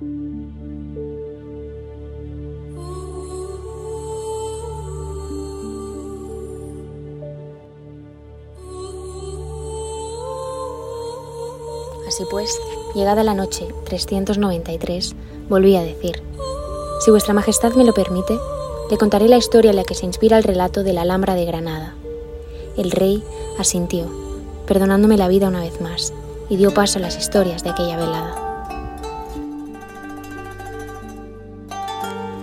Así pues, llegada la noche 393, volví a decir, Si vuestra Majestad me lo permite, le contaré la historia en la que se inspira el relato de la Alhambra de Granada. El rey asintió, perdonándome la vida una vez más, y dio paso a las historias de aquella velada.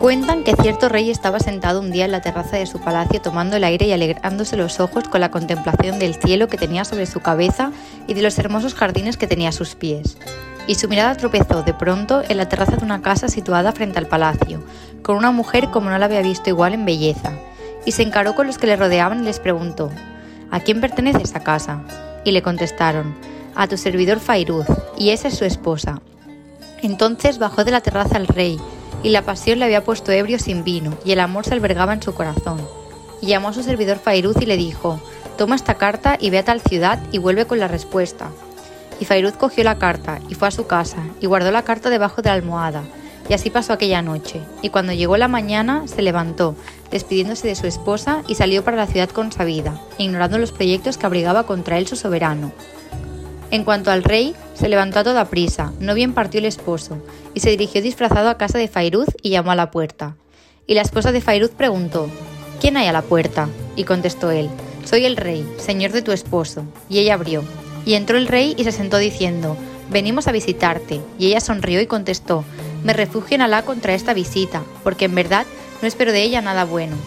Cuentan que cierto rey estaba sentado un día en la terraza de su palacio tomando el aire y alegrándose los ojos con la contemplación del cielo que tenía sobre su cabeza y de los hermosos jardines que tenía a sus pies. Y su mirada tropezó de pronto en la terraza de una casa situada frente al palacio, con una mujer como no la había visto igual en belleza, y se encaró con los que le rodeaban y les preguntó, ¿A quién pertenece esa casa? Y le contestaron, a tu servidor Fairuz, y esa es su esposa. Entonces bajó de la terraza el rey, y la pasión le había puesto ebrio sin vino, y el amor se albergaba en su corazón. Y llamó a su servidor Fairuz y le dijo, Toma esta carta y ve a tal ciudad y vuelve con la respuesta. Y Fairuz cogió la carta y fue a su casa, y guardó la carta debajo de la almohada, y así pasó aquella noche. Y cuando llegó la mañana, se levantó, despidiéndose de su esposa, y salió para la ciudad consabida, ignorando los proyectos que abrigaba contra él su soberano. En cuanto al rey, se levantó a toda prisa, no bien partió el esposo, y se dirigió disfrazado a casa de Fairuz y llamó a la puerta. Y la esposa de Fairuz preguntó, ¿Quién hay a la puerta? Y contestó él, Soy el rey, señor de tu esposo. Y ella abrió. Y entró el rey y se sentó diciendo, Venimos a visitarte. Y ella sonrió y contestó, Me refugio en Alá contra esta visita, porque en verdad no espero de ella nada bueno.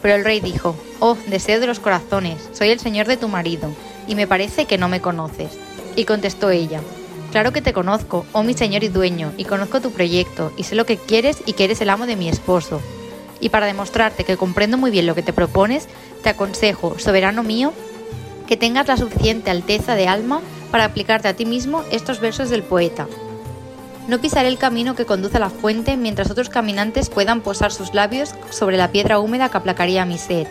Pero el rey dijo, Oh, deseo de los corazones, soy el señor de tu marido, y me parece que no me conoces. Y contestó ella, Claro que te conozco, oh mi señor y dueño, y conozco tu proyecto, y sé lo que quieres y que eres el amo de mi esposo. Y para demostrarte que comprendo muy bien lo que te propones, te aconsejo, soberano mío, que tengas la suficiente alteza de alma para aplicarte a ti mismo estos versos del poeta. No pisaré el camino que conduce a la fuente mientras otros caminantes puedan posar sus labios sobre la piedra húmeda que aplacaría mi sed.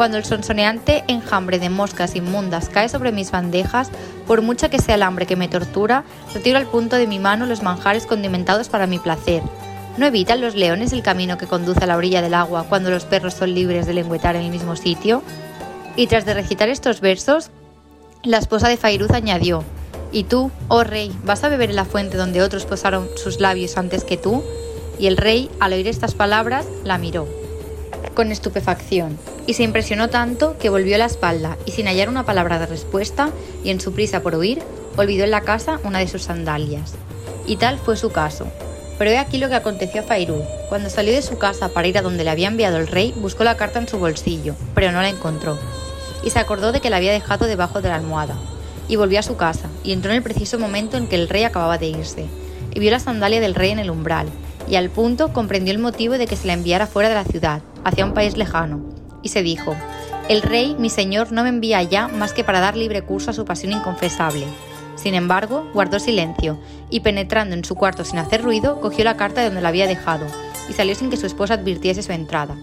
Cuando el sonsoneante enjambre de moscas inmundas cae sobre mis bandejas, por mucha que sea el hambre que me tortura, retiro al punto de mi mano los manjares condimentados para mi placer. ¿No evitan los leones el camino que conduce a la orilla del agua cuando los perros son libres de lengüetar en el mismo sitio? Y tras de recitar estos versos, la esposa de Fairuz añadió, ¿Y tú, oh rey, vas a beber en la fuente donde otros posaron sus labios antes que tú? Y el rey, al oír estas palabras, la miró con estupefacción, y se impresionó tanto que volvió la espalda y sin hallar una palabra de respuesta, y en su prisa por huir, olvidó en la casa una de sus sandalias. Y tal fue su caso. Pero he aquí lo que aconteció a Fairuz. Cuando salió de su casa para ir a donde le había enviado el rey, buscó la carta en su bolsillo, pero no la encontró. Y se acordó de que la había dejado debajo de la almohada. Y volvió a su casa, y entró en el preciso momento en que el rey acababa de irse. Y vio la sandalia del rey en el umbral, y al punto comprendió el motivo de que se la enviara fuera de la ciudad, hacia un país lejano, y se dijo, El rey, mi señor, no me envía allá más que para dar libre curso a su pasión inconfesable. Sin embargo, guardó silencio, y penetrando en su cuarto sin hacer ruido, cogió la carta de donde la había dejado, y salió sin que su esposa advirtiese su entrada.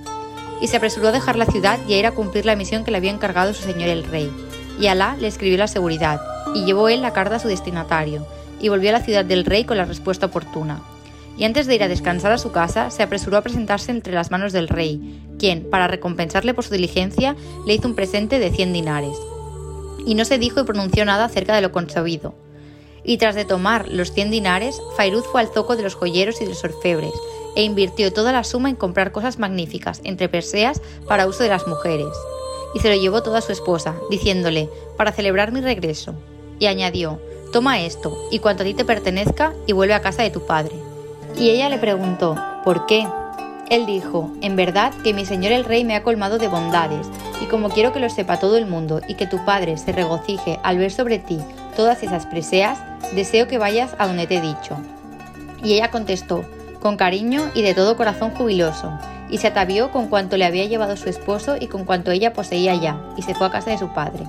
Y se apresuró a dejar la ciudad y a ir a cumplir la misión que le había encargado su señor el rey. Y Alá le escribió la seguridad, y llevó él la carta a su destinatario, y volvió a la ciudad del rey con la respuesta oportuna y antes de ir a descansar a su casa, se apresuró a presentarse entre las manos del rey, quien, para recompensarle por su diligencia, le hizo un presente de 100 dinares. Y no se dijo y pronunció nada acerca de lo concebido. Y tras de tomar los 100 dinares, Fairuz fue al zoco de los joyeros y de los orfebres, e invirtió toda la suma en comprar cosas magníficas, entre perseas, para uso de las mujeres. Y se lo llevó toda su esposa, diciéndole, para celebrar mi regreso. Y añadió, toma esto, y cuanto a ti te pertenezca, y vuelve a casa de tu padre. Y ella le preguntó, ¿por qué? Él dijo, en verdad que mi señor el rey me ha colmado de bondades, y como quiero que lo sepa todo el mundo y que tu padre se regocije al ver sobre ti todas esas preseas, deseo que vayas a donde te he dicho. Y ella contestó, con cariño y de todo corazón jubiloso, y se atavió con cuanto le había llevado su esposo y con cuanto ella poseía ya, y se fue a casa de su padre.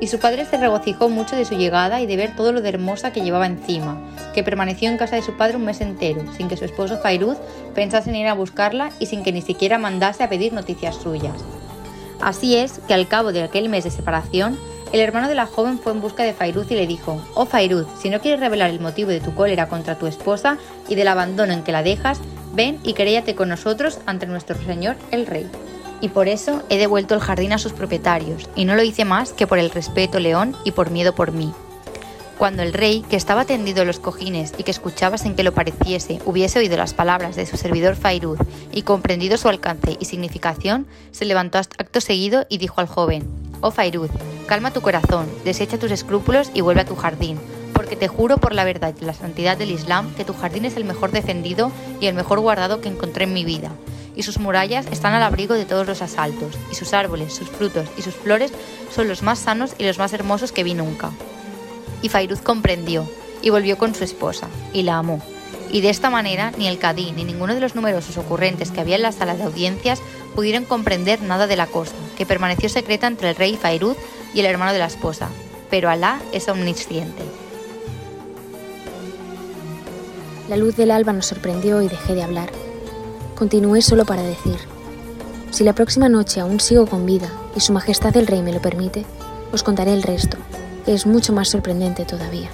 Y su padre se regocijó mucho de su llegada y de ver todo lo de hermosa que llevaba encima, que permaneció en casa de su padre un mes entero, sin que su esposo Fairuz pensase en ir a buscarla y sin que ni siquiera mandase a pedir noticias suyas. Así es que al cabo de aquel mes de separación, El hermano de la joven fue en busca de Fairuz y le dijo, Oh Fairuz, si no quieres revelar el motivo de tu cólera contra tu esposa y del abandono en que la dejas, ven y queréate con nosotros ante nuestro señor el rey. Y por eso he devuelto el jardín a sus propietarios, y no lo hice más que por el respeto, León, y por miedo por mí. Cuando el rey, que estaba tendido en los cojines y que escuchaba sin que lo pareciese, hubiese oído las palabras de su servidor Fairuz y comprendido su alcance y significación, se levantó acto seguido y dijo al joven, Oh Fairuz, calma tu corazón, desecha tus escrúpulos y vuelve a tu jardín, porque te juro por la verdad y la santidad del Islam que tu jardín es el mejor defendido y el mejor guardado que encontré en mi vida, y sus murallas están al abrigo de todos los asaltos, y sus árboles, sus frutos y sus flores son los más sanos y los más hermosos que vi nunca. Y Fairuz comprendió, y volvió con su esposa, y la amó. Y de esta manera ni el cadí ni ninguno de los numerosos ocurrentes que había en la sala de audiencias pudieron comprender nada de la cosa, que permaneció secreta entre el rey Fairuz y el hermano de la esposa. Pero Alá es omnisciente. La luz del alba nos sorprendió y dejé de hablar. Continué solo para decir, si la próxima noche aún sigo con vida y Su Majestad el Rey me lo permite, os contaré el resto, que es mucho más sorprendente todavía.